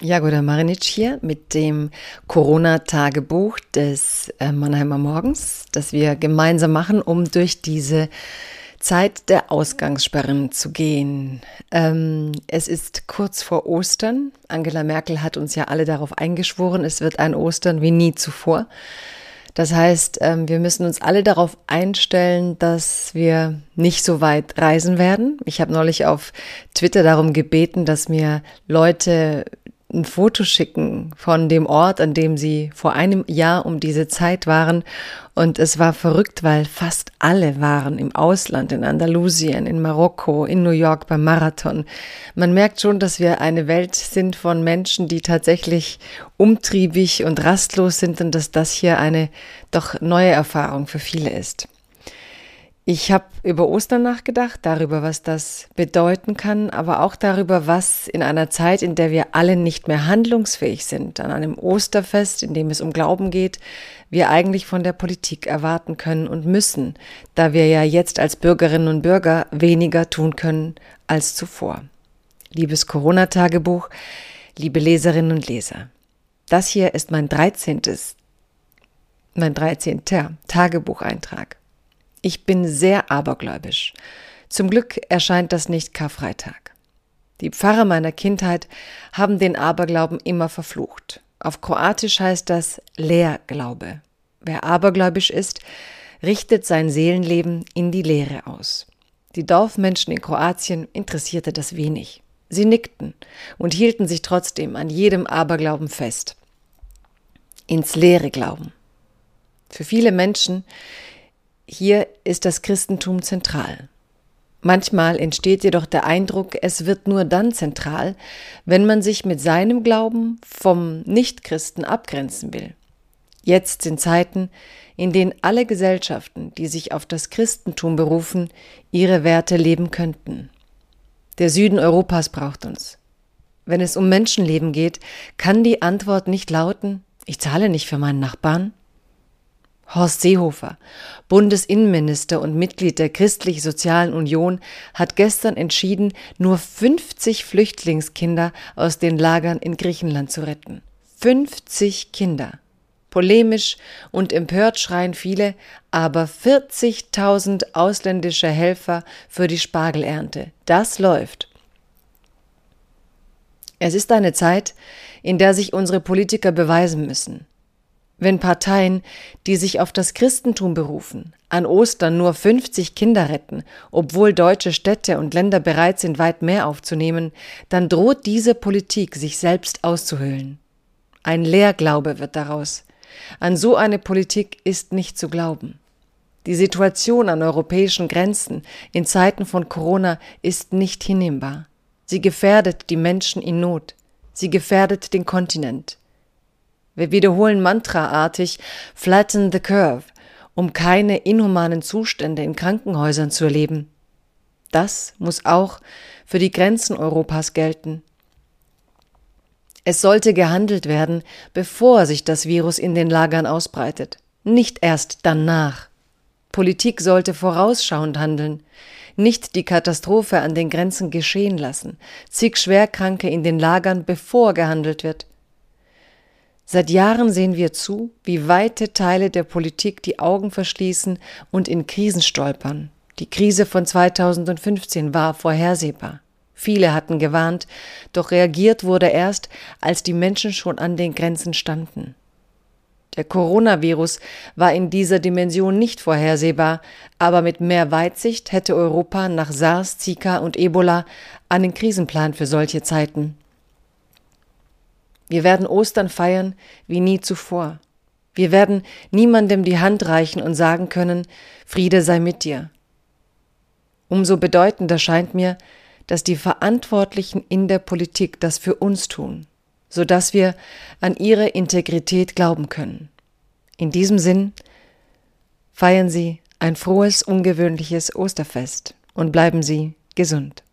Jagoda Marinic hier mit dem Corona-Tagebuch des äh, Mannheimer Morgens, das wir gemeinsam machen, um durch diese Zeit der Ausgangssperren zu gehen. Ähm, es ist kurz vor Ostern. Angela Merkel hat uns ja alle darauf eingeschworen, es wird ein Ostern wie nie zuvor. Das heißt, ähm, wir müssen uns alle darauf einstellen, dass wir nicht so weit reisen werden. Ich habe neulich auf Twitter darum gebeten, dass mir Leute ein Foto schicken von dem Ort, an dem sie vor einem Jahr um diese Zeit waren. Und es war verrückt, weil fast alle waren im Ausland, in Andalusien, in Marokko, in New York beim Marathon. Man merkt schon, dass wir eine Welt sind von Menschen, die tatsächlich umtriebig und rastlos sind und dass das hier eine doch neue Erfahrung für viele ist. Ich habe über Ostern nachgedacht, darüber, was das bedeuten kann, aber auch darüber, was in einer Zeit, in der wir alle nicht mehr handlungsfähig sind, an einem Osterfest, in dem es um Glauben geht, wir eigentlich von der Politik erwarten können und müssen, da wir ja jetzt als Bürgerinnen und Bürger weniger tun können als zuvor. Liebes Corona-Tagebuch, liebe Leserinnen und Leser, das hier ist mein 13. mein 13. Tagebucheintrag. Ich bin sehr abergläubisch. Zum Glück erscheint das nicht Karfreitag. Die Pfarrer meiner Kindheit haben den Aberglauben immer verflucht. Auf Kroatisch heißt das Leerglaube. Wer abergläubisch ist, richtet sein Seelenleben in die Leere aus. Die Dorfmenschen in Kroatien interessierte das wenig. Sie nickten und hielten sich trotzdem an jedem Aberglauben fest. Ins Leere glauben. Für viele Menschen hier ist das Christentum zentral. Manchmal entsteht jedoch der Eindruck, es wird nur dann zentral, wenn man sich mit seinem Glauben vom Nichtchristen abgrenzen will. Jetzt sind Zeiten, in denen alle Gesellschaften, die sich auf das Christentum berufen, ihre Werte leben könnten. Der Süden Europas braucht uns. Wenn es um Menschenleben geht, kann die Antwort nicht lauten, ich zahle nicht für meinen Nachbarn, Horst Seehofer, Bundesinnenminister und Mitglied der Christlich-Sozialen Union, hat gestern entschieden, nur 50 Flüchtlingskinder aus den Lagern in Griechenland zu retten. 50 Kinder. Polemisch und empört schreien viele, aber 40.000 ausländische Helfer für die Spargelernte. Das läuft. Es ist eine Zeit, in der sich unsere Politiker beweisen müssen. Wenn Parteien, die sich auf das Christentum berufen, an Ostern nur 50 Kinder retten, obwohl deutsche Städte und Länder bereit sind, weit mehr aufzunehmen, dann droht diese Politik sich selbst auszuhöhlen. Ein Lehrglaube wird daraus. An so eine Politik ist nicht zu glauben. Die Situation an europäischen Grenzen in Zeiten von Corona ist nicht hinnehmbar. Sie gefährdet die Menschen in Not. Sie gefährdet den Kontinent. Wir wiederholen mantraartig Flatten the Curve, um keine inhumanen Zustände in Krankenhäusern zu erleben. Das muss auch für die Grenzen Europas gelten. Es sollte gehandelt werden, bevor sich das Virus in den Lagern ausbreitet, nicht erst danach. Politik sollte vorausschauend handeln, nicht die Katastrophe an den Grenzen geschehen lassen, zig Schwerkranke in den Lagern, bevor gehandelt wird. Seit Jahren sehen wir zu, wie weite Teile der Politik die Augen verschließen und in Krisen stolpern. Die Krise von 2015 war vorhersehbar. Viele hatten gewarnt, doch reagiert wurde erst, als die Menschen schon an den Grenzen standen. Der Coronavirus war in dieser Dimension nicht vorhersehbar, aber mit mehr Weitsicht hätte Europa nach SARS, Zika und Ebola einen Krisenplan für solche Zeiten. Wir werden Ostern feiern wie nie zuvor. Wir werden niemandem die Hand reichen und sagen können, Friede sei mit dir. Umso bedeutender scheint mir, dass die Verantwortlichen in der Politik das für uns tun. sodass wir an ihre Integrität glauben können. In diesem Sinn feiern Sie ein frohes, ungewöhnliches Osterfest und bleiben Sie gesund.